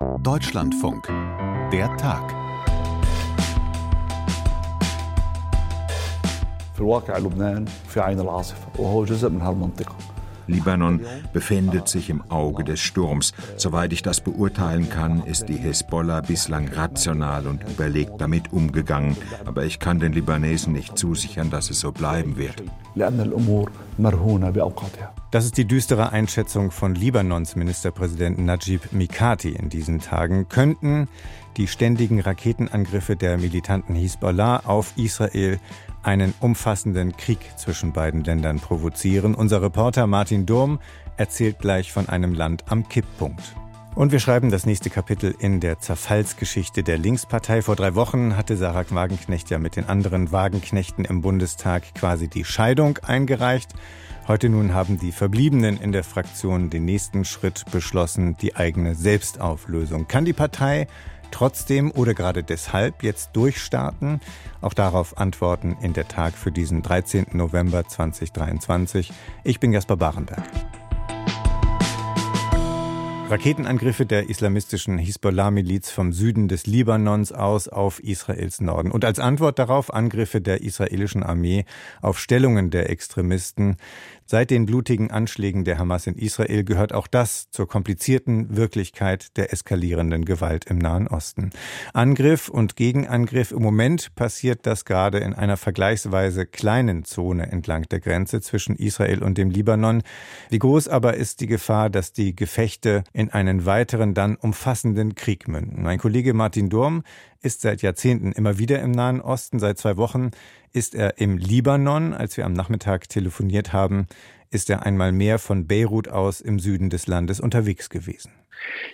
Deutschlandfunk. Der Tag. في الواقع لبنان في عين العاصفة وهو جزء من هالمنطقة Libanon befindet sich im Auge des Sturms. Soweit ich das beurteilen kann, ist die Hisbollah bislang rational und überlegt damit umgegangen. Aber ich kann den Libanesen nicht zusichern, dass es so bleiben wird. Das ist die düstere Einschätzung von Libanons Ministerpräsident Najib Mikati in diesen Tagen. Könnten die ständigen Raketenangriffe der militanten Hisbollah auf Israel einen umfassenden Krieg zwischen beiden Ländern provozieren. Unser Reporter Martin Durm erzählt gleich von einem Land am Kipppunkt. Und wir schreiben das nächste Kapitel in der Zerfallsgeschichte der Linkspartei. Vor drei Wochen hatte Sarah Wagenknecht ja mit den anderen Wagenknechten im Bundestag quasi die Scheidung eingereicht. Heute nun haben die Verbliebenen in der Fraktion den nächsten Schritt beschlossen, die eigene Selbstauflösung. Kann die Partei trotzdem oder gerade deshalb jetzt durchstarten? Auch darauf antworten in der Tag für diesen 13. November 2023. Ich bin Jasper Barenberg. Raketenangriffe der islamistischen Hisbollah-Miliz vom Süden des Libanons aus auf Israels Norden. Und als Antwort darauf Angriffe der israelischen Armee auf Stellungen der Extremisten. Seit den blutigen Anschlägen der Hamas in Israel gehört auch das zur komplizierten Wirklichkeit der eskalierenden Gewalt im Nahen Osten. Angriff und Gegenangriff. Im Moment passiert das gerade in einer vergleichsweise kleinen Zone entlang der Grenze zwischen Israel und dem Libanon. Wie groß aber ist die Gefahr, dass die Gefechte in einen weiteren, dann umfassenden Krieg münden? Mein Kollege Martin Durm ist seit Jahrzehnten immer wieder im Nahen Osten. Seit zwei Wochen ist er im Libanon. Als wir am Nachmittag telefoniert haben, ist er einmal mehr von Beirut aus im Süden des Landes unterwegs gewesen.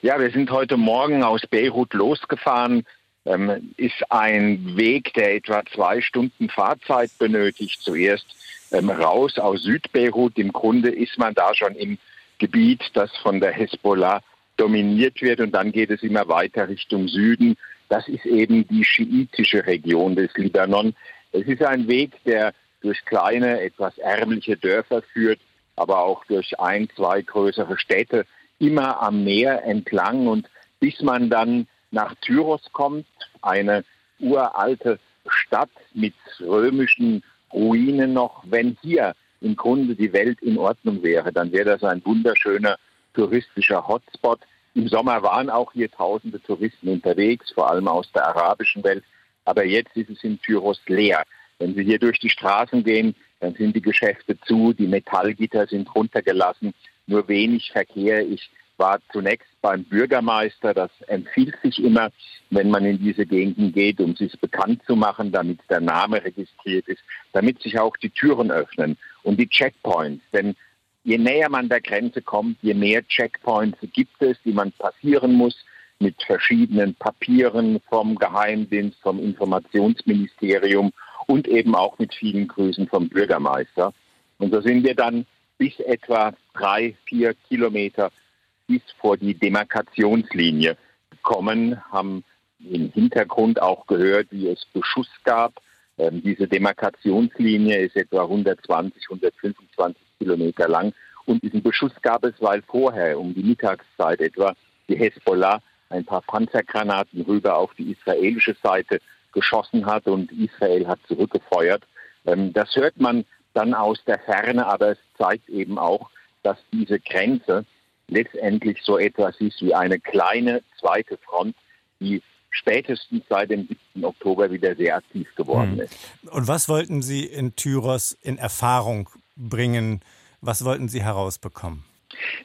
Ja, wir sind heute Morgen aus Beirut losgefahren. Ähm, ist ein Weg, der etwa zwei Stunden Fahrzeit benötigt. Zuerst ähm, raus aus Südbeirut. Im Grunde ist man da schon im Gebiet, das von der Hezbollah dominiert wird. Und dann geht es immer weiter Richtung Süden das ist eben die schiitische Region des Libanon. Es ist ein Weg, der durch kleine, etwas ärmliche Dörfer führt, aber auch durch ein, zwei größere Städte, immer am Meer entlang und bis man dann nach Tyros kommt, eine uralte Stadt mit römischen Ruinen noch. Wenn hier im Grunde die Welt in Ordnung wäre, dann wäre das ein wunderschöner touristischer Hotspot. Im Sommer waren auch hier tausende Touristen unterwegs, vor allem aus der arabischen Welt. Aber jetzt ist es in Tyros leer. Wenn Sie hier durch die Straßen gehen, dann sind die Geschäfte zu, die Metallgitter sind runtergelassen, nur wenig Verkehr. Ich war zunächst beim Bürgermeister. Das empfiehlt sich immer, wenn man in diese Gegenden geht, um sich bekannt zu machen, damit der Name registriert ist, damit sich auch die Türen öffnen und die Checkpoints. Denn je näher man der Grenze kommt, je mehr Checkpoints gibt es, die man passieren muss mit verschiedenen Papieren vom Geheimdienst, vom Informationsministerium und eben auch mit vielen Grüßen vom Bürgermeister. Und so sind wir dann bis etwa drei, vier Kilometer bis vor die Demarkationslinie gekommen, haben im Hintergrund auch gehört, wie es Beschuss gab. Ähm, diese Demarkationslinie ist etwa 120, 125 Kilometer lang. Und diesen Beschuss gab es, weil vorher um die Mittagszeit etwa die Hezbollah ein paar Panzergranaten rüber auf die israelische Seite geschossen hat und Israel hat zurückgefeuert. Ähm, das hört man dann aus der Ferne, aber es zeigt eben auch, dass diese Grenze letztendlich so etwas ist wie eine kleine zweite Front, die spätestens seit dem 7. Oktober wieder sehr aktiv geworden hm. ist. Und was wollten Sie in Tyros in Erfahrung bringen? Was wollten Sie herausbekommen?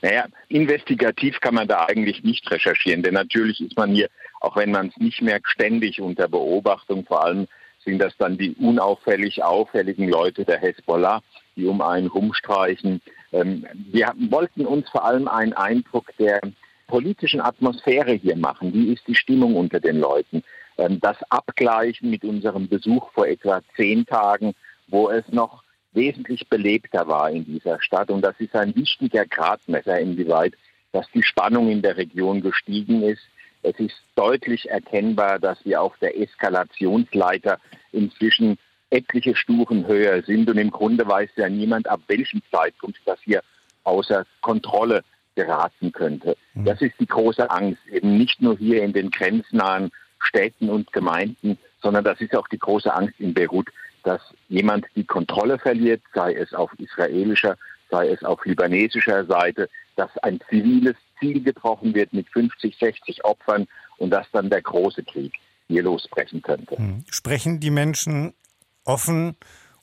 Naja, investigativ kann man da eigentlich nicht recherchieren, denn natürlich ist man hier, auch wenn man es nicht merkt, ständig unter Beobachtung. Vor allem sind das dann die unauffällig auffälligen Leute der Hezbollah, die um einen rumstreichen. Ähm, wir wollten uns vor allem einen Eindruck der politischen Atmosphäre hier machen. Wie ist die Stimmung unter den Leuten? Ähm, das Abgleichen mit unserem Besuch vor etwa zehn Tagen, wo es noch wesentlich belebter war in dieser Stadt. Und das ist ein wichtiger Gradmesser, inwieweit dass die Spannung in der Region gestiegen ist. Es ist deutlich erkennbar, dass wir auf der Eskalationsleiter inzwischen etliche Stufen höher sind. Und im Grunde weiß ja niemand, ab welchem Zeitpunkt das hier außer Kontrolle geraten könnte. Mhm. Das ist die große Angst, eben nicht nur hier in den grenznahen Städten und Gemeinden, sondern das ist auch die große Angst in Beirut, dass jemand die Kontrolle verliert, sei es auf israelischer, sei es auf libanesischer Seite, dass ein ziviles Ziel getroffen wird mit 50, 60 Opfern und dass dann der große Krieg hier losbrechen könnte. Hm. Sprechen die Menschen offen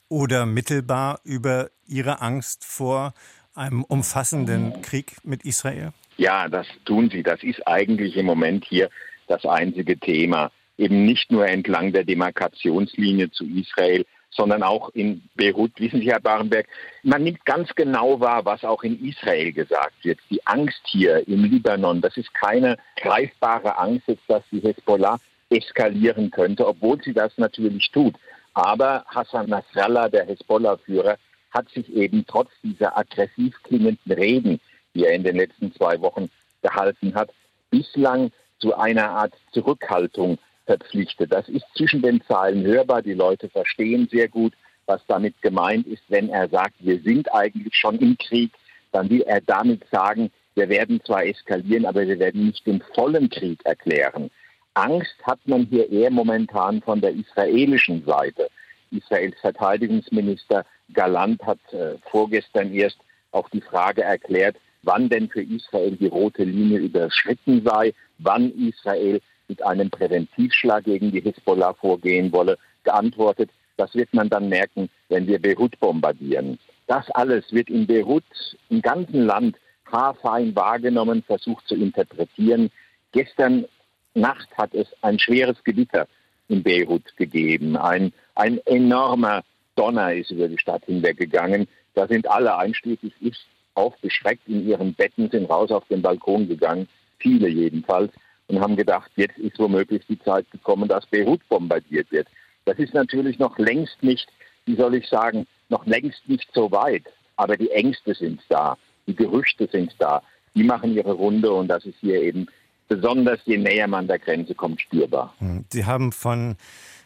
oder mittelbar über ihre Angst vor einem umfassenden Krieg mit Israel? Ja, das tun sie. Das ist eigentlich im Moment hier das einzige Thema. Eben nicht nur entlang der Demarkationslinie zu Israel, sondern auch in Beirut. Wissen Sie, Herr Barenberg, man nimmt ganz genau wahr, was auch in Israel gesagt wird. Die Angst hier im Libanon, das ist keine greifbare Angst, dass die Hezbollah eskalieren könnte, obwohl sie das natürlich tut. Aber Hassan Nasrallah, der Hezbollah-Führer, hat sich eben trotz dieser aggressiv klingenden Reden, die er in den letzten zwei Wochen gehalten hat, bislang zu einer Art Zurückhaltung verpflichtet. Das ist zwischen den Zahlen hörbar. Die Leute verstehen sehr gut, was damit gemeint ist. Wenn er sagt, wir sind eigentlich schon im Krieg, dann will er damit sagen, wir werden zwar eskalieren, aber wir werden nicht den vollen Krieg erklären. Angst hat man hier eher momentan von der israelischen Seite. Israels Verteidigungsminister Galant hat äh, vorgestern erst auf die Frage erklärt, wann denn für Israel die rote Linie überschritten sei, wann Israel mit einem Präventivschlag gegen die Hisbollah vorgehen wolle, geantwortet, das wird man dann merken, wenn wir Beirut bombardieren. Das alles wird in Beirut im ganzen Land haarfein wahrgenommen, versucht zu interpretieren. Gestern Nacht hat es ein schweres Gewitter in Beirut gegeben. Ein, ein enormer Donner ist über die Stadt hinweggegangen. Da sind alle einschließlich ich aufgeschreckt in ihren Betten, sind raus auf den Balkon gegangen, viele jedenfalls und haben gedacht, jetzt ist womöglich die Zeit gekommen, dass Beirut bombardiert wird. Das ist natürlich noch längst nicht, wie soll ich sagen, noch längst nicht so weit. Aber die Ängste sind da, die Gerüchte sind da, die machen ihre Runde und das ist hier eben besonders, je näher man der Grenze kommt, spürbar. Hm. Sie haben von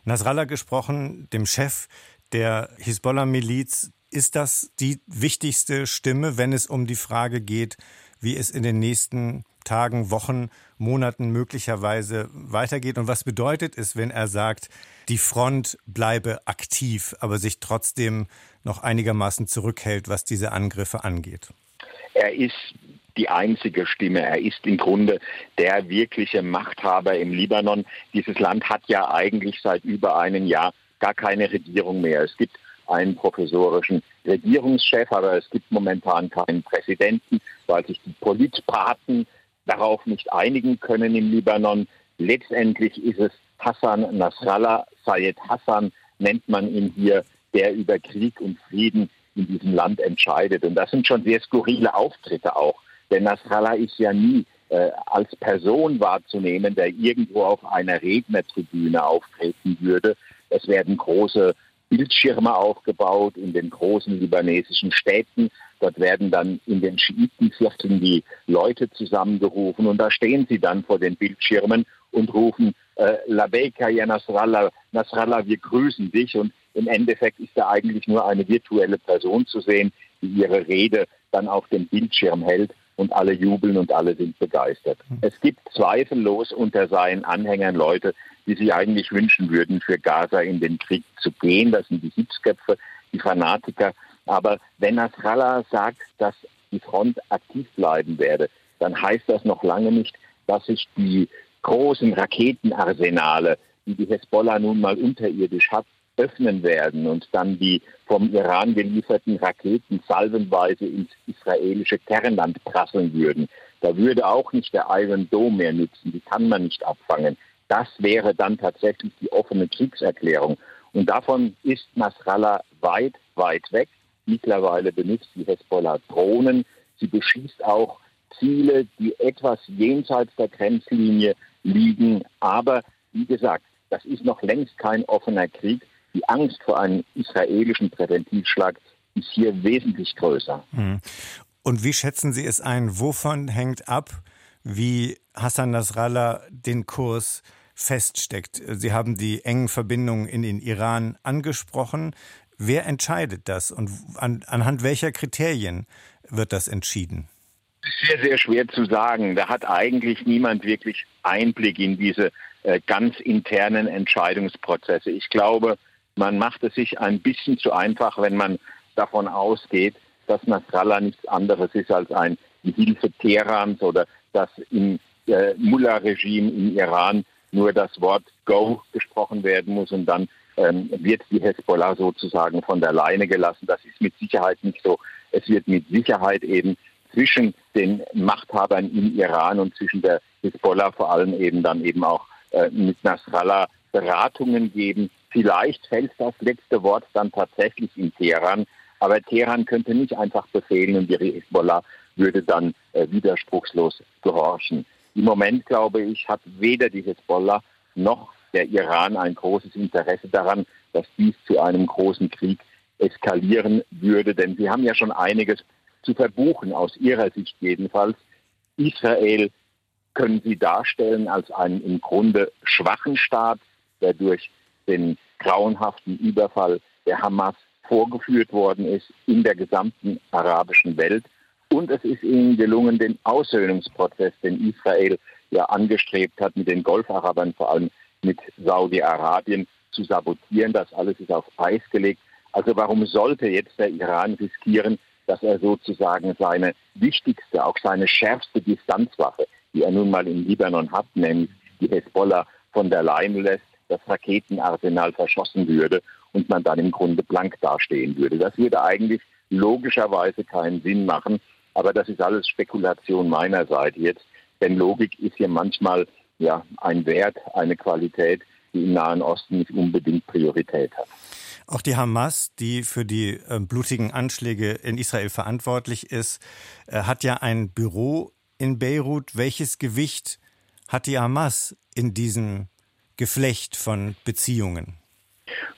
Nasrallah gesprochen, dem Chef der Hisbollah-Miliz. Ist das die wichtigste Stimme, wenn es um die Frage geht, wie es in den nächsten Tagen, Wochen, Monaten möglicherweise weitergeht. Und was bedeutet es, wenn er sagt, die Front bleibe aktiv, aber sich trotzdem noch einigermaßen zurückhält, was diese Angriffe angeht? Er ist die einzige Stimme. Er ist im Grunde der wirkliche Machthaber im Libanon. Dieses Land hat ja eigentlich seit über einem Jahr gar keine Regierung mehr. Es gibt einen professorischen Regierungschef, aber es gibt momentan keinen Präsidenten, weil sich die Politpaten darauf nicht einigen können im Libanon. Letztendlich ist es Hassan Nasrallah, Sayed Hassan nennt man ihn hier, der über Krieg und Frieden in diesem Land entscheidet. Und das sind schon sehr skurrile Auftritte auch. Denn Nasrallah ist ja nie äh, als Person wahrzunehmen, der irgendwo auf einer Rednertribüne auftreten würde. Es werden große Bildschirme aufgebaut in den großen libanesischen Städten. Dort werden dann in den Schiitenvierteln die Leute zusammengerufen und da stehen sie dann vor den Bildschirmen und rufen äh, Labeka ya Nasrallah, Nasrallah, wir grüßen dich und im Endeffekt ist da eigentlich nur eine virtuelle Person zu sehen, die ihre Rede dann auf dem Bildschirm hält und alle jubeln und alle sind begeistert. Hm. Es gibt zweifellos unter seinen Anhängern Leute, die sich eigentlich wünschen würden, für Gaza in den Krieg zu gehen. Das sind die Hitzköpfe, die Fanatiker. Aber wenn Nasrallah sagt, dass die Front aktiv bleiben werde, dann heißt das noch lange nicht, dass sich die großen Raketenarsenale, die die Hezbollah nun mal unterirdisch hat, öffnen werden und dann die vom Iran gelieferten Raketen salvenweise ins israelische Kernland prasseln würden. Da würde auch nicht der Iron Dome mehr nützen, die kann man nicht abfangen. Das wäre dann tatsächlich die offene Kriegserklärung. Und davon ist Nasrallah weit, weit weg. Mittlerweile benutzt die Hezbollah Drohnen. Sie beschießt auch Ziele, die etwas jenseits der Grenzlinie liegen. Aber wie gesagt, das ist noch längst kein offener Krieg. Die Angst vor einem israelischen Präventivschlag ist hier wesentlich größer. Hm. Und wie schätzen Sie es ein? Wovon hängt ab, wie Hassan Nasrallah den Kurs feststeckt. Sie haben die engen Verbindungen in den Iran angesprochen. Wer entscheidet das und an, anhand welcher Kriterien wird das entschieden? Sehr, sehr schwer zu sagen. Da hat eigentlich niemand wirklich Einblick in diese äh, ganz internen Entscheidungsprozesse. Ich glaube, man macht es sich ein bisschen zu einfach, wenn man davon ausgeht, dass Nasrallah nichts anderes ist als ein Hilfe Teherans oder dass im äh, Mullah-Regime im Iran nur das Wort Go gesprochen werden muss und dann ähm, wird die Hezbollah sozusagen von der Leine gelassen. Das ist mit Sicherheit nicht so. Es wird mit Sicherheit eben zwischen den Machthabern im Iran und zwischen der Hezbollah vor allem eben dann eben auch äh, mit Nasrallah Beratungen geben. Vielleicht fällt das letzte Wort dann tatsächlich in Teheran, aber Teheran könnte nicht einfach befehlen und die Hezbollah würde dann äh, widerspruchslos gehorchen. Im Moment, glaube ich, hat weder die Hezbollah noch der Iran ein großes Interesse daran, dass dies zu einem großen Krieg eskalieren würde. Denn sie haben ja schon einiges zu verbuchen, aus ihrer Sicht jedenfalls. Israel können sie darstellen als einen im Grunde schwachen Staat, der durch den grauenhaften Überfall der Hamas vorgeführt worden ist in der gesamten arabischen Welt. Und es ist ihnen gelungen, den Aussöhnungsprozess, den Israel ja angestrebt hat, mit den Golfarabern, vor allem mit Saudi-Arabien, zu sabotieren. Das alles ist auf Eis gelegt. Also warum sollte jetzt der Iran riskieren, dass er sozusagen seine wichtigste, auch seine schärfste Distanzwaffe, die er nun mal im Libanon hat, nämlich die Hezbollah von der Leine lässt, das Raketenarsenal verschossen würde und man dann im Grunde blank dastehen würde. Das würde eigentlich logischerweise keinen Sinn machen. Aber das ist alles Spekulation meiner Seite jetzt. Denn Logik ist hier manchmal ja ein Wert, eine Qualität, die im Nahen Osten nicht unbedingt Priorität hat. Auch die Hamas, die für die äh, blutigen Anschläge in Israel verantwortlich ist, äh, hat ja ein Büro in Beirut. Welches Gewicht hat die Hamas in diesem Geflecht von Beziehungen?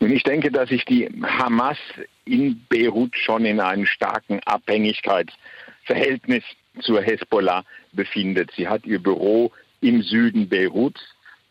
Und ich denke, dass sich die Hamas in Beirut schon in einem starken Abhängigkeits- Verhältnis zur Hezbollah befindet. Sie hat ihr Büro im Süden Beiruts.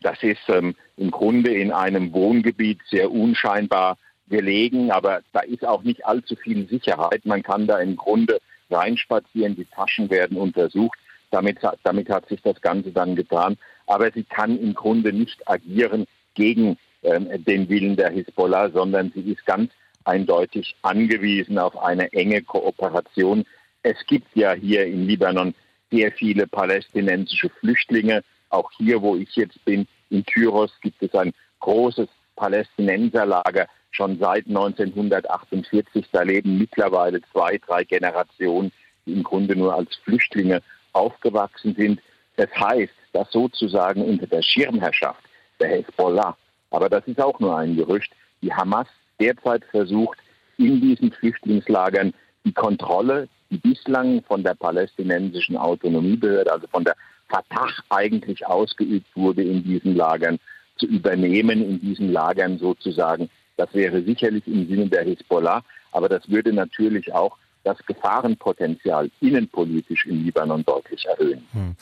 Das ist ähm, im Grunde in einem Wohngebiet sehr unscheinbar gelegen, aber da ist auch nicht allzu viel Sicherheit. Man kann da im Grunde reinspazieren, die Taschen werden untersucht. Damit, damit hat sich das Ganze dann getan. Aber sie kann im Grunde nicht agieren gegen ähm, den Willen der Hisbollah, sondern sie ist ganz eindeutig angewiesen auf eine enge Kooperation es gibt ja hier im Libanon sehr viele palästinensische Flüchtlinge. Auch hier, wo ich jetzt bin, in Tyros, gibt es ein großes Palästinenserlager schon seit 1948. Da leben mittlerweile zwei, drei Generationen, die im Grunde nur als Flüchtlinge aufgewachsen sind. Das heißt, dass sozusagen unter der Schirmherrschaft der Hezbollah, aber das ist auch nur ein Gerücht, die Hamas derzeit versucht, in diesen Flüchtlingslagern die Kontrolle bislang von der palästinensischen Autonomiebehörde, also von der Fatah eigentlich ausgeübt wurde in diesen Lagern, zu übernehmen, in diesen Lagern sozusagen. Das wäre sicherlich im Sinne der Hisbollah, aber das würde natürlich auch das Gefahrenpotenzial innenpolitisch im Libanon deutlich erhöhen. Hm.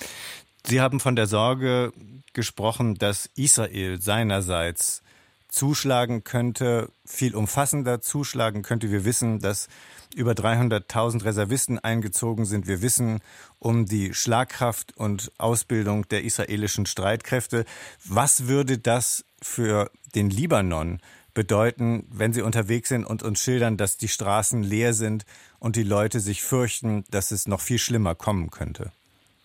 Sie haben von der Sorge gesprochen, dass Israel seinerseits zuschlagen könnte, viel umfassender zuschlagen könnte. Wir wissen, dass über 300.000 Reservisten eingezogen sind. Wir wissen um die Schlagkraft und Ausbildung der israelischen Streitkräfte. Was würde das für den Libanon bedeuten, wenn Sie unterwegs sind und uns schildern, dass die Straßen leer sind und die Leute sich fürchten, dass es noch viel schlimmer kommen könnte?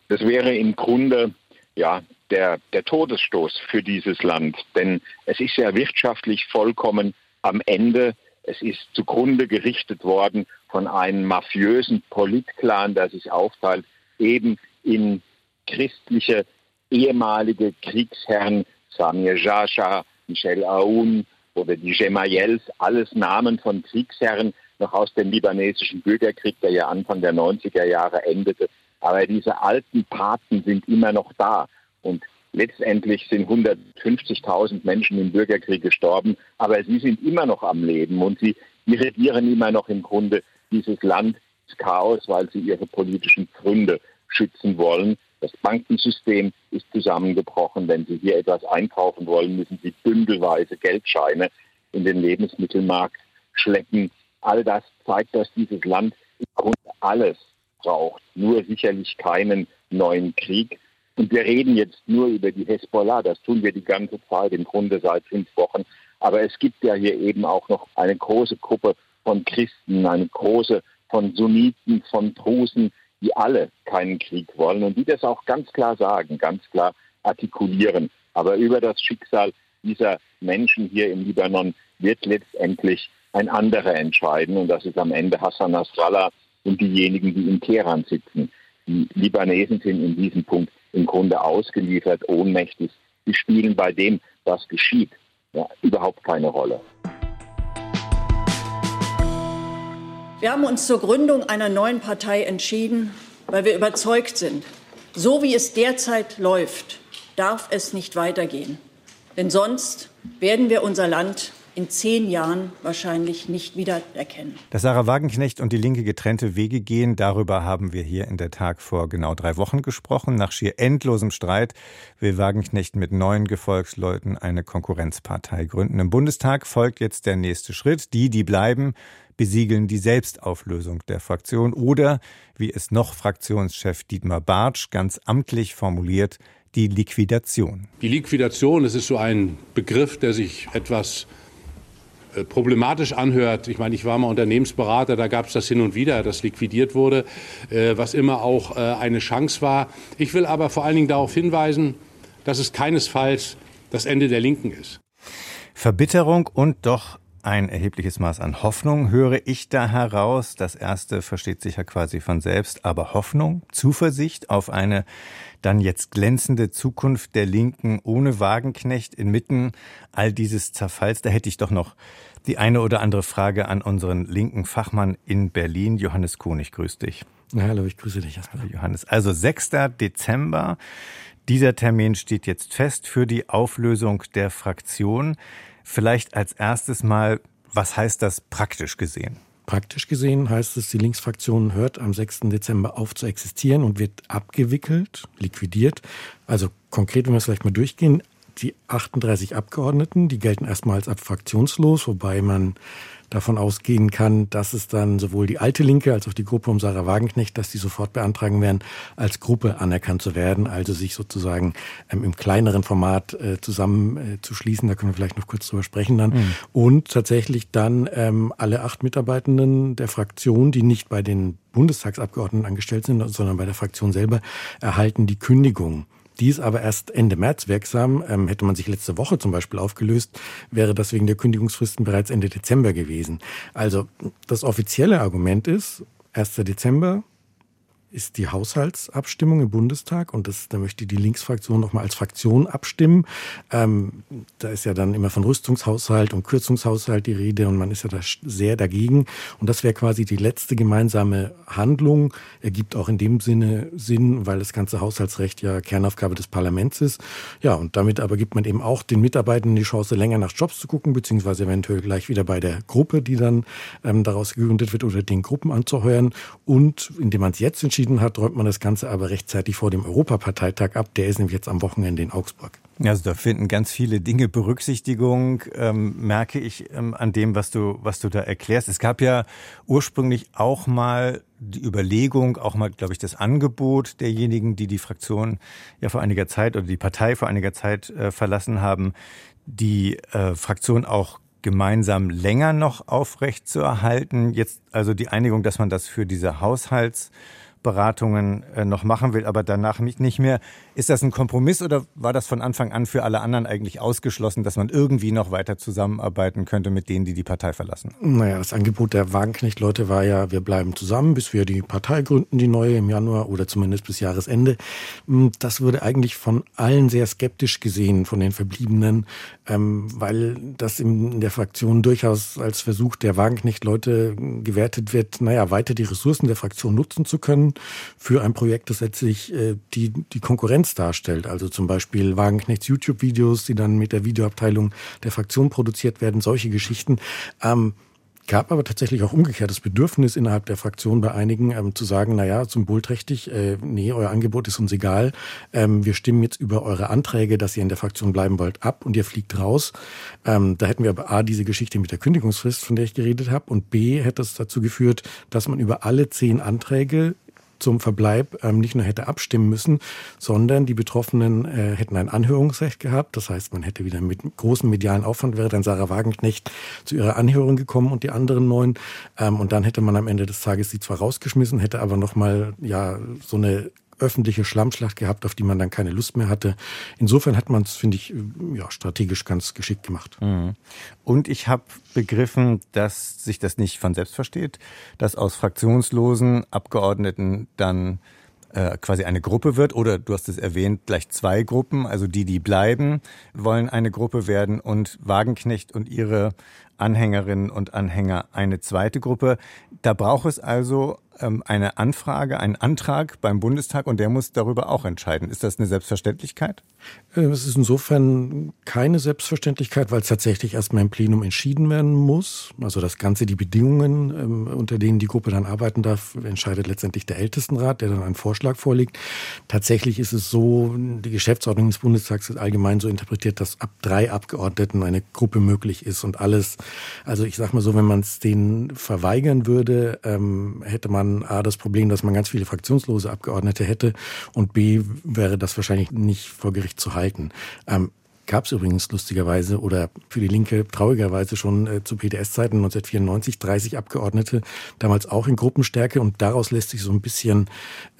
Das wäre im Grunde ja der, der Todesstoß für dieses Land, denn es ist ja wirtschaftlich vollkommen am Ende es ist zugrunde gerichtet worden von einem mafiösen Politclan, der sich aufteilt, eben in christliche ehemalige Kriegsherren, Samir Jasha, Michel Aoun oder die Gemayels, alles Namen von Kriegsherren, noch aus dem libanesischen Bürgerkrieg, der ja Anfang der 90er Jahre endete. Aber diese alten Paten sind immer noch da. Und Letztendlich sind 150.000 Menschen im Bürgerkrieg gestorben, aber sie sind immer noch am Leben und sie, regieren immer noch im Grunde dieses Land des Chaos, weil sie ihre politischen Gründe schützen wollen. Das Bankensystem ist zusammengebrochen. Wenn Sie hier etwas einkaufen wollen, müssen Sie bündelweise Geldscheine in den Lebensmittelmarkt schleppen. All das zeigt, dass dieses Land im Grunde alles braucht, nur sicherlich keinen neuen Krieg. Und wir reden jetzt nur über die Hezbollah, das tun wir die ganze Zeit, im Grunde seit fünf Wochen. Aber es gibt ja hier eben auch noch eine große Gruppe von Christen, eine große von Sunniten, von Drusen, die alle keinen Krieg wollen und die das auch ganz klar sagen, ganz klar artikulieren. Aber über das Schicksal dieser Menschen hier im Libanon wird letztendlich ein anderer entscheiden und das ist am Ende Hassan Nasrallah und diejenigen, die in Teheran sitzen. Die Libanesen sind in diesem Punkt im Grunde ausgeliefert, ohnmächtig. Sie spielen bei dem, was geschieht, ja, überhaupt keine Rolle. Wir haben uns zur Gründung einer neuen Partei entschieden, weil wir überzeugt sind, so wie es derzeit läuft, darf es nicht weitergehen. Denn sonst werden wir unser Land in zehn Jahren wahrscheinlich nicht wiedererkennen. Dass Sarah Wagenknecht und die Linke getrennte Wege gehen, darüber haben wir hier in der Tag vor genau drei Wochen gesprochen. Nach schier endlosem Streit will Wagenknecht mit neuen Gefolgsleuten eine Konkurrenzpartei gründen. Im Bundestag folgt jetzt der nächste Schritt. Die, die bleiben, besiegeln die Selbstauflösung der Fraktion oder, wie es noch Fraktionschef Dietmar Bartsch ganz amtlich formuliert, die Liquidation. Die Liquidation, das ist so ein Begriff, der sich etwas problematisch anhört. Ich meine, ich war mal Unternehmensberater, da gab es das hin und wieder, das liquidiert wurde, äh, was immer auch äh, eine Chance war. Ich will aber vor allen Dingen darauf hinweisen, dass es keinesfalls das Ende der Linken ist. Verbitterung und doch ein erhebliches Maß an Hoffnung höre ich da heraus. Das erste versteht sich ja quasi von selbst, aber Hoffnung, Zuversicht auf eine dann jetzt glänzende Zukunft der Linken ohne Wagenknecht inmitten all dieses Zerfalls. Da hätte ich doch noch die eine oder andere Frage an unseren linken Fachmann in Berlin, Johannes Konig. Grüß dich. Na, hallo, ich grüße dich erstmal. Hallo Johannes. Also 6. Dezember. Dieser Termin steht jetzt fest für die Auflösung der Fraktion. Vielleicht als erstes mal, was heißt das praktisch gesehen? Praktisch gesehen heißt es, die Linksfraktion hört am 6. Dezember auf zu existieren und wird abgewickelt, liquidiert. Also konkret, wenn wir es vielleicht mal durchgehen, die 38 Abgeordneten, die gelten erstmals abfraktionslos, wobei man davon ausgehen kann, dass es dann sowohl die alte Linke als auch die Gruppe um Sarah Wagenknecht, dass die sofort beantragen werden, als Gruppe anerkannt zu werden, also sich sozusagen ähm, im kleineren Format äh, zusammen äh. Da können wir vielleicht noch kurz drüber sprechen dann. Mhm. Und tatsächlich dann ähm, alle acht Mitarbeitenden der Fraktion, die nicht bei den Bundestagsabgeordneten angestellt sind, sondern bei der Fraktion selber, erhalten die Kündigung. Die ist aber erst Ende März wirksam. Ähm, hätte man sich letzte Woche zum Beispiel aufgelöst, wäre das wegen der Kündigungsfristen bereits Ende Dezember gewesen. Also das offizielle Argument ist, 1. Dezember, ist die Haushaltsabstimmung im Bundestag und das, da möchte die Linksfraktion nochmal als Fraktion abstimmen. Ähm, da ist ja dann immer von Rüstungshaushalt und Kürzungshaushalt die Rede und man ist ja da sehr dagegen. Und das wäre quasi die letzte gemeinsame Handlung. Ergibt auch in dem Sinne Sinn, weil das ganze Haushaltsrecht ja Kernaufgabe des Parlaments ist. Ja, und damit aber gibt man eben auch den Mitarbeitern die Chance, länger nach Jobs zu gucken, beziehungsweise eventuell gleich wieder bei der Gruppe, die dann ähm, daraus gegründet wird, oder den Gruppen anzuheuern. Und indem man es jetzt entschieden entschieden hat, räumt man das Ganze aber rechtzeitig vor dem Europaparteitag ab. Der ist nämlich jetzt am Wochenende in Augsburg. Also da finden ganz viele Dinge Berücksichtigung, ähm, merke ich ähm, an dem, was du, was du da erklärst. Es gab ja ursprünglich auch mal die Überlegung, auch mal, glaube ich, das Angebot derjenigen, die die Fraktion ja vor einiger Zeit oder die Partei vor einiger Zeit äh, verlassen haben, die äh, Fraktion auch gemeinsam länger noch aufrecht zu erhalten. Jetzt also die Einigung, dass man das für diese Haushalts Beratungen äh, noch machen will, aber danach nicht, mehr. Ist das ein Kompromiss oder war das von Anfang an für alle anderen eigentlich ausgeschlossen, dass man irgendwie noch weiter zusammenarbeiten könnte mit denen, die die Partei verlassen? Naja, das Angebot der Wagenknecht-Leute war ja, wir bleiben zusammen, bis wir die Partei gründen, die neue im Januar oder zumindest bis Jahresende. Hm, das wurde eigentlich von allen sehr skeptisch gesehen, von den Verbliebenen, ähm, weil das in der Fraktion durchaus als Versuch der Wagenknecht-Leute gewertet wird, naja, weiter die Ressourcen der Fraktion nutzen zu können für ein Projekt, das letztlich äh, die, die Konkurrenz darstellt. Also zum Beispiel Wagenknechts YouTube-Videos, die dann mit der Videoabteilung der Fraktion produziert werden, solche Geschichten. Ähm, gab aber tatsächlich auch umgekehrt das Bedürfnis innerhalb der Fraktion bei einigen ähm, zu sagen, naja, symbolträchtig, äh, nee, euer Angebot ist uns egal. Ähm, wir stimmen jetzt über eure Anträge, dass ihr in der Fraktion bleiben wollt, ab und ihr fliegt raus. Ähm, da hätten wir aber A, diese Geschichte mit der Kündigungsfrist, von der ich geredet habe, und B, hätte es dazu geführt, dass man über alle zehn Anträge zum Verbleib ähm, nicht nur hätte abstimmen müssen, sondern die Betroffenen äh, hätten ein Anhörungsrecht gehabt. Das heißt, man hätte wieder mit großem medialen Aufwand wäre dann Sarah Wagenknecht zu ihrer Anhörung gekommen und die anderen neun. Ähm, und dann hätte man am Ende des Tages sie zwar rausgeschmissen, hätte aber nochmal ja so eine öffentliche Schlammschlacht gehabt, auf die man dann keine Lust mehr hatte. Insofern hat man es, finde ich, ja, strategisch ganz geschickt gemacht. Mhm. Und ich habe begriffen, dass sich das nicht von selbst versteht, dass aus fraktionslosen Abgeordneten dann äh, quasi eine Gruppe wird oder du hast es erwähnt, gleich zwei Gruppen, also die, die bleiben, wollen eine Gruppe werden und Wagenknecht und ihre Anhängerinnen und Anhänger eine zweite Gruppe. Da braucht es also eine Anfrage, einen Antrag beim Bundestag und der muss darüber auch entscheiden. Ist das eine Selbstverständlichkeit? Äh, es ist insofern keine Selbstverständlichkeit, weil es tatsächlich erstmal im Plenum entschieden werden muss. Also das Ganze, die Bedingungen, ähm, unter denen die Gruppe dann arbeiten darf, entscheidet letztendlich der Ältestenrat, der dann einen Vorschlag vorlegt. Tatsächlich ist es so, die Geschäftsordnung des Bundestags ist allgemein so interpretiert, dass ab drei Abgeordneten eine Gruppe möglich ist und alles. Also ich sag mal so, wenn man es denen verweigern würde, ähm, hätte man A, das Problem, dass man ganz viele fraktionslose Abgeordnete hätte und B, wäre das wahrscheinlich nicht vor Gericht zu halten. Ähm, gab es übrigens lustigerweise oder für die Linke traurigerweise schon äh, zu PDS-Zeiten 1994 30 Abgeordnete, damals auch in Gruppenstärke und daraus lässt sich so ein bisschen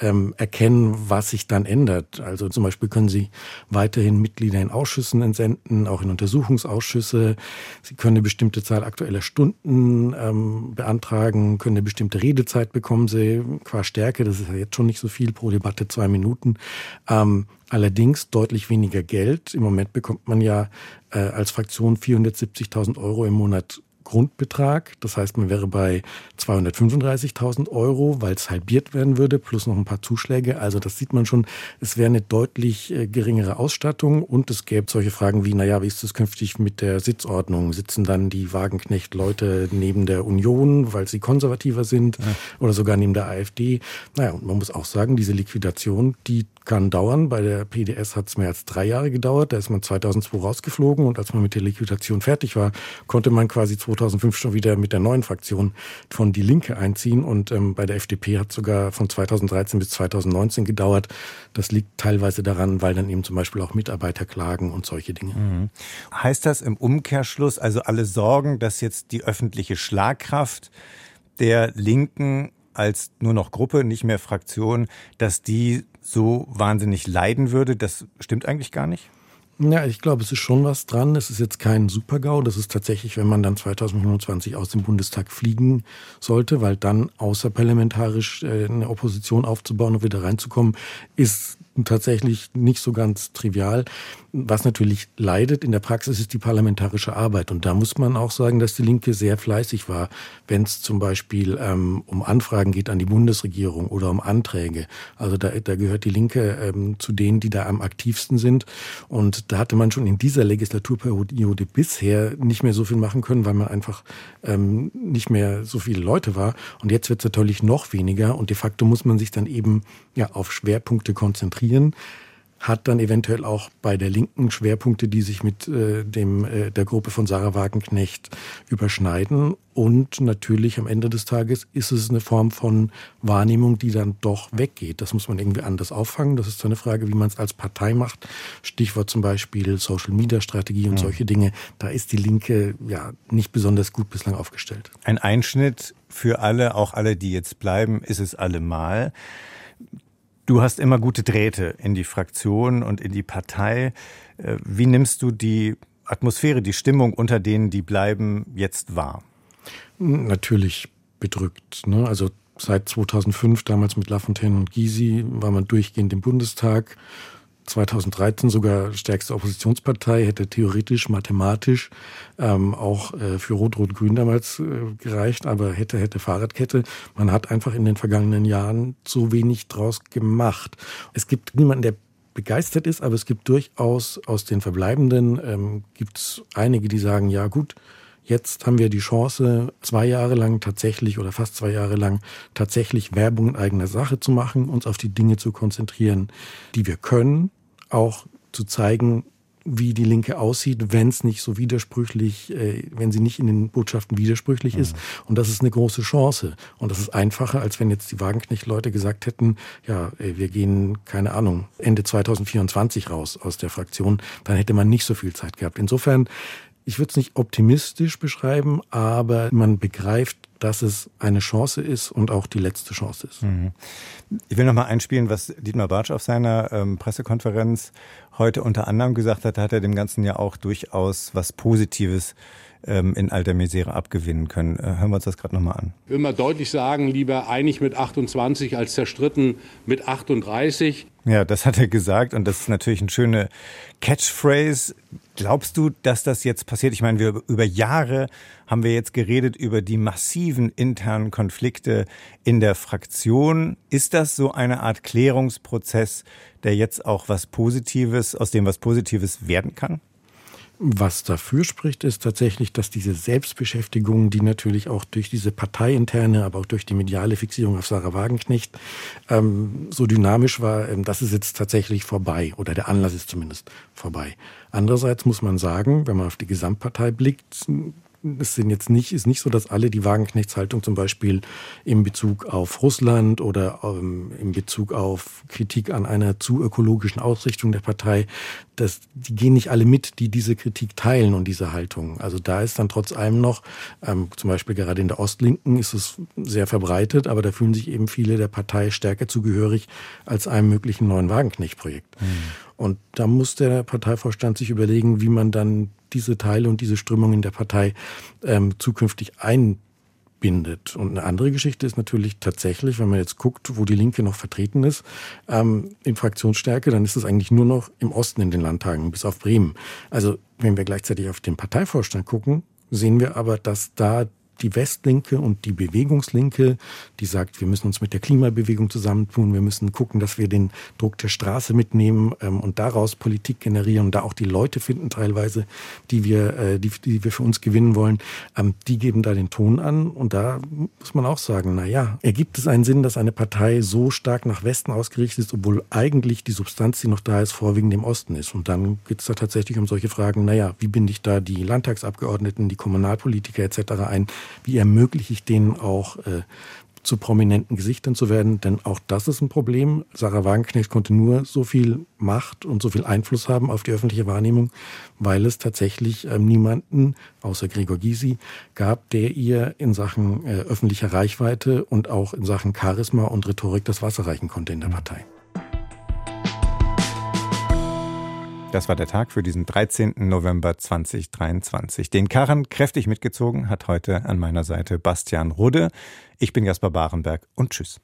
ähm, erkennen, was sich dann ändert. Also zum Beispiel können Sie weiterhin Mitglieder in Ausschüssen entsenden, auch in Untersuchungsausschüsse. Sie können eine bestimmte Zahl aktueller Stunden ähm, beantragen, können eine bestimmte Redezeit bekommen Sie qua Stärke, das ist ja jetzt schon nicht so viel pro Debatte, zwei Minuten. Ähm, Allerdings deutlich weniger Geld. Im Moment bekommt man ja äh, als Fraktion 470.000 Euro im Monat Grundbetrag. Das heißt, man wäre bei 235.000 Euro, weil es halbiert werden würde, plus noch ein paar Zuschläge. Also das sieht man schon. Es wäre eine deutlich äh, geringere Ausstattung und es gäbe solche Fragen wie, naja, wie ist das künftig mit der Sitzordnung? Sitzen dann die Wagenknecht-Leute neben der Union, weil sie konservativer sind ja. oder sogar neben der AfD? Naja, und man muss auch sagen, diese Liquidation, die kann dauern. Bei der PDS hat es mehr als drei Jahre gedauert. Da ist man 2002 rausgeflogen und als man mit der Liquidation fertig war, konnte man quasi 2005 schon wieder mit der neuen Fraktion von Die Linke einziehen. Und ähm, bei der FDP hat es sogar von 2013 bis 2019 gedauert. Das liegt teilweise daran, weil dann eben zum Beispiel auch Mitarbeiter klagen und solche Dinge. Mhm. Heißt das im Umkehrschluss, also alle Sorgen, dass jetzt die öffentliche Schlagkraft der Linken als nur noch Gruppe, nicht mehr Fraktion, dass die so wahnsinnig leiden würde. Das stimmt eigentlich gar nicht? Ja, ich glaube, es ist schon was dran. Es ist jetzt kein Supergau. Das ist tatsächlich, wenn man dann 2025 aus dem Bundestag fliegen sollte, weil dann außerparlamentarisch äh, eine Opposition aufzubauen und wieder reinzukommen, ist tatsächlich nicht so ganz trivial. Was natürlich leidet in der Praxis ist die parlamentarische Arbeit. Und da muss man auch sagen, dass die Linke sehr fleißig war, wenn es zum Beispiel ähm, um Anfragen geht an die Bundesregierung oder um Anträge. Also da, da gehört die Linke ähm, zu denen, die da am aktivsten sind. Und da hatte man schon in dieser Legislaturperiode bisher nicht mehr so viel machen können, weil man einfach ähm, nicht mehr so viele Leute war. Und jetzt wird es natürlich noch weniger. Und de facto muss man sich dann eben ja auf Schwerpunkte konzentrieren hat dann eventuell auch bei der Linken Schwerpunkte, die sich mit äh, dem äh, der Gruppe von Sarah Wagenknecht überschneiden. Und natürlich am Ende des Tages ist es eine Form von Wahrnehmung, die dann doch weggeht. Das muss man irgendwie anders auffangen. Das ist so eine Frage, wie man es als Partei macht. Stichwort zum Beispiel Social Media Strategie und mhm. solche Dinge. Da ist die Linke ja nicht besonders gut bislang aufgestellt. Ein Einschnitt für alle, auch alle, die jetzt bleiben, ist es allemal. Du hast immer gute Drähte in die Fraktion und in die Partei. Äh, wie nimmst du die Atmosphäre, die Stimmung unter denen, die bleiben, jetzt wahr? Natürlich bedrückt. Ne? Also seit 2005, damals mit Lafontaine und Gysi, war man durchgehend im Bundestag 2013 sogar stärkste Oppositionspartei, hätte theoretisch, mathematisch ähm, auch äh, für Rot-Rot-Grün damals äh, gereicht, aber hätte, hätte Fahrradkette. Man hat einfach in den vergangenen Jahren so wenig draus gemacht. Es gibt niemanden, der begeistert ist, aber es gibt durchaus aus den Verbleibenden, ähm, gibt es einige, die sagen, ja gut, Jetzt haben wir die Chance, zwei Jahre lang tatsächlich oder fast zwei Jahre lang tatsächlich Werbung in eigener Sache zu machen, uns auf die Dinge zu konzentrieren, die wir können, auch zu zeigen, wie die Linke aussieht, wenn es nicht so widersprüchlich, äh, wenn sie nicht in den Botschaften widersprüchlich mhm. ist. Und das ist eine große Chance. Und das ist einfacher, als wenn jetzt die Wagenknecht-Leute gesagt hätten, ja, wir gehen, keine Ahnung, Ende 2024 raus aus der Fraktion. Dann hätte man nicht so viel Zeit gehabt. Insofern ich würde es nicht optimistisch beschreiben, aber man begreift, dass es eine Chance ist und auch die letzte Chance ist. Mhm. Ich will noch mal einspielen, was Dietmar Bartsch auf seiner ähm, Pressekonferenz heute unter anderem gesagt hat. Da hat er dem Ganzen ja auch durchaus was Positives ähm, in alter Misere abgewinnen können. Äh, hören wir uns das gerade noch mal an. Ich will mal deutlich sagen, lieber einig mit 28 als zerstritten mit 38. Ja, das hat er gesagt und das ist natürlich eine schöne Catchphrase. Glaubst du, dass das jetzt passiert? Ich meine, wir über Jahre haben wir jetzt geredet über die massiven internen Konflikte in der Fraktion. Ist das so eine Art Klärungsprozess, der jetzt auch was Positives, aus dem was Positives werden kann? Was dafür spricht, ist tatsächlich, dass diese Selbstbeschäftigung, die natürlich auch durch diese parteiinterne, aber auch durch die mediale Fixierung auf Sarah Wagenknecht ähm, so dynamisch war, ähm, das ist jetzt tatsächlich vorbei oder der Anlass ist zumindest vorbei. Andererseits muss man sagen, wenn man auf die Gesamtpartei blickt, es sind jetzt nicht, ist nicht so, dass alle die Wagenknechtshaltung zum Beispiel in Bezug auf Russland oder ähm, in Bezug auf Kritik an einer zu ökologischen Ausrichtung der Partei, dass die gehen nicht alle mit, die diese Kritik teilen und diese Haltung. Also da ist dann trotz allem noch, ähm, zum Beispiel gerade in der Ostlinken ist es sehr verbreitet, aber da fühlen sich eben viele der Partei stärker zugehörig als einem möglichen neuen Wagenknecht-Projekt. Mhm. Und da muss der Parteivorstand sich überlegen, wie man dann diese Teile und diese Strömungen der Partei ähm, zukünftig einbindet. Und eine andere Geschichte ist natürlich tatsächlich, wenn man jetzt guckt, wo die Linke noch vertreten ist, ähm, in Fraktionsstärke, dann ist es eigentlich nur noch im Osten in den Landtagen, bis auf Bremen. Also wenn wir gleichzeitig auf den Parteivorstand gucken, sehen wir aber, dass da die Westlinke und die Bewegungslinke, die sagt, wir müssen uns mit der Klimabewegung zusammentun, wir müssen gucken, dass wir den Druck der Straße mitnehmen ähm, und daraus Politik generieren und da auch die Leute finden teilweise, die wir, äh, die, die wir für uns gewinnen wollen, ähm, die geben da den Ton an und da muss man auch sagen, na ja, ergibt es einen Sinn, dass eine Partei so stark nach Westen ausgerichtet ist, obwohl eigentlich die Substanz, die noch da ist, vorwiegend im Osten ist und dann geht es da tatsächlich um solche Fragen, na ja, wie binde ich da die Landtagsabgeordneten, die Kommunalpolitiker etc. ein, wie ermögliche ich denen auch äh, zu prominenten Gesichtern zu werden, denn auch das ist ein Problem. Sarah Wagenknecht konnte nur so viel Macht und so viel Einfluss haben auf die öffentliche Wahrnehmung, weil es tatsächlich ähm, niemanden außer Gregor Gysi gab, der ihr in Sachen äh, öffentlicher Reichweite und auch in Sachen Charisma und Rhetorik das Wasser reichen konnte in der Partei. Das war der Tag für diesen 13. November 2023. Den Karren kräftig mitgezogen hat heute an meiner Seite Bastian Rudde. Ich bin Jasper Barenberg und tschüss.